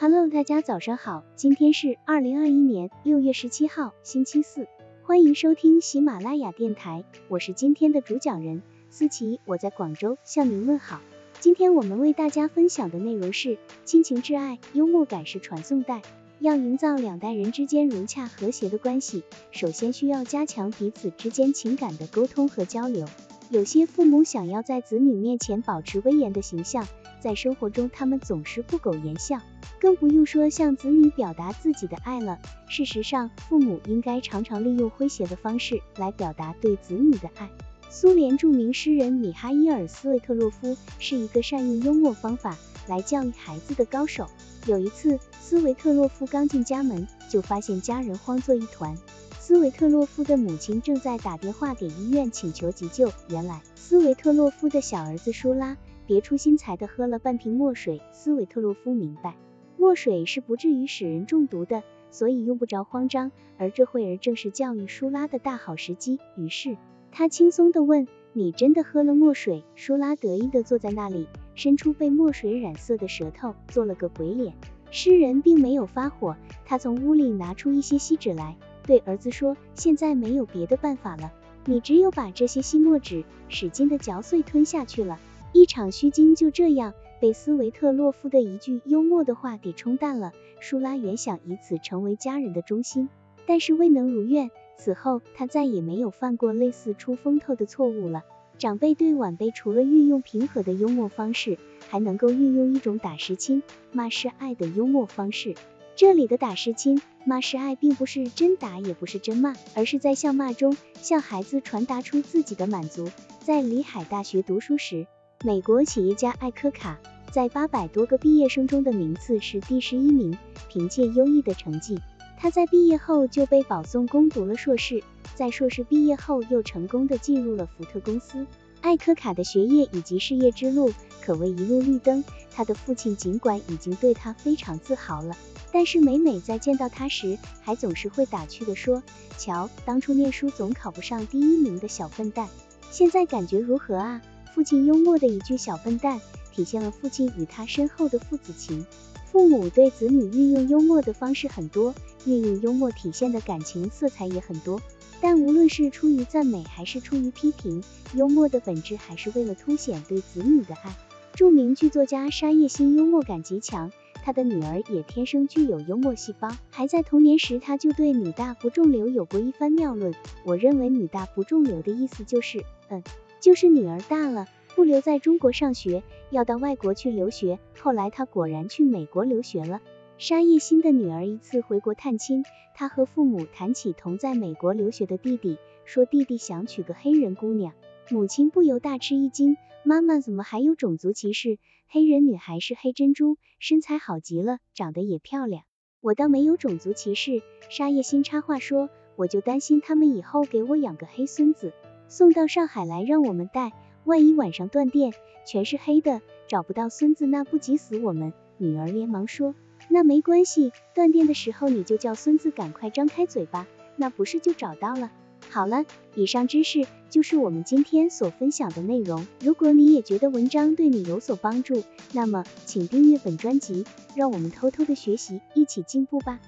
Hello，大家早上好，今天是二零二一年六月十七号，星期四，欢迎收听喜马拉雅电台，我是今天的主讲人思琪，我在广州向您问好。今天我们为大家分享的内容是亲情挚爱，幽默感是传送带。要营造两代人之间融洽和谐的关系，首先需要加强彼此之间情感的沟通和交流。有些父母想要在子女面前保持威严的形象，在生活中他们总是不苟言笑，更不用说向子女表达自己的爱了。事实上，父母应该常常利用诙谐的方式来表达对子女的爱。苏联著名诗人米哈伊尔·斯维特洛夫是一个善用幽默方法来教育孩子的高手。有一次，斯维特洛夫刚进家门，就发现家人慌作一团。斯维特洛夫的母亲正在打电话给医院请求急救。原来，斯维特洛夫的小儿子舒拉别出心裁的喝了半瓶墨水。斯维特洛夫明白，墨水是不至于使人中毒的，所以用不着慌张。而这会儿正是教育舒拉的大好时机。于是，他轻松的问：“你真的喝了墨水？”舒拉得意的坐在那里。伸出被墨水染色的舌头，做了个鬼脸。诗人并没有发火，他从屋里拿出一些锡纸来，对儿子说：“现在没有别的办法了，你只有把这些锡墨纸使劲的嚼碎吞下去了。”一场虚惊就这样被斯维特洛夫的一句幽默的话给冲淡了。舒拉原想以此成为家人的中心，但是未能如愿。此后，他再也没有犯过类似出风头的错误了。长辈对晚辈除了运用平和的幽默方式，还能够运用一种打是亲、骂是爱的幽默方式。这里的打是亲、骂是爱，并不是真打，也不是真骂，而是在笑骂中向孩子传达出自己的满足。在里海大学读书时，美国企业家艾科卡在八百多个毕业生中的名次是第十一名。凭借优异的成绩，他在毕业后就被保送攻读了硕士。在硕士毕业后，又成功的进入了福特公司。艾科卡的学业以及事业之路可谓一路绿灯。他的父亲尽管已经对他非常自豪了，但是每每在见到他时，还总是会打趣的说：“瞧，当初念书总考不上第一名的小笨蛋，现在感觉如何啊？”父亲幽默的一句“小笨蛋”，体现了父亲与他深厚的父子情。父母对子女运用幽默的方式很多，运用幽默体现的感情色彩也很多。但无论是出于赞美还是出于批评，幽默的本质还是为了凸显对子女的爱。著名剧作家沙叶新幽默感极强，他的女儿也天生具有幽默细胞。还在童年时，他就对“女大不中留”有过一番妙论。我认为“女大不中留”的意思就是，嗯，就是女儿大了，不留在中国上学，要到外国去留学。后来他果然去美国留学了。沙叶新的女儿一次回国探亲，她和父母谈起同在美国留学的弟弟，说弟弟想娶个黑人姑娘，母亲不由大吃一惊，妈妈怎么还有种族歧视？黑人女孩是黑珍珠，身材好极了，长得也漂亮。我倒没有种族歧视，沙叶新插话说，我就担心他们以后给我养个黑孙子，送到上海来让我们带，万一晚上断电，全是黑的，找不到孙子，那不急死我们？女儿连忙说。那没关系，断电的时候你就叫孙子赶快张开嘴巴，那不是就找到了？好了，以上知识就是我们今天所分享的内容。如果你也觉得文章对你有所帮助，那么请订阅本专辑，让我们偷偷的学习，一起进步吧。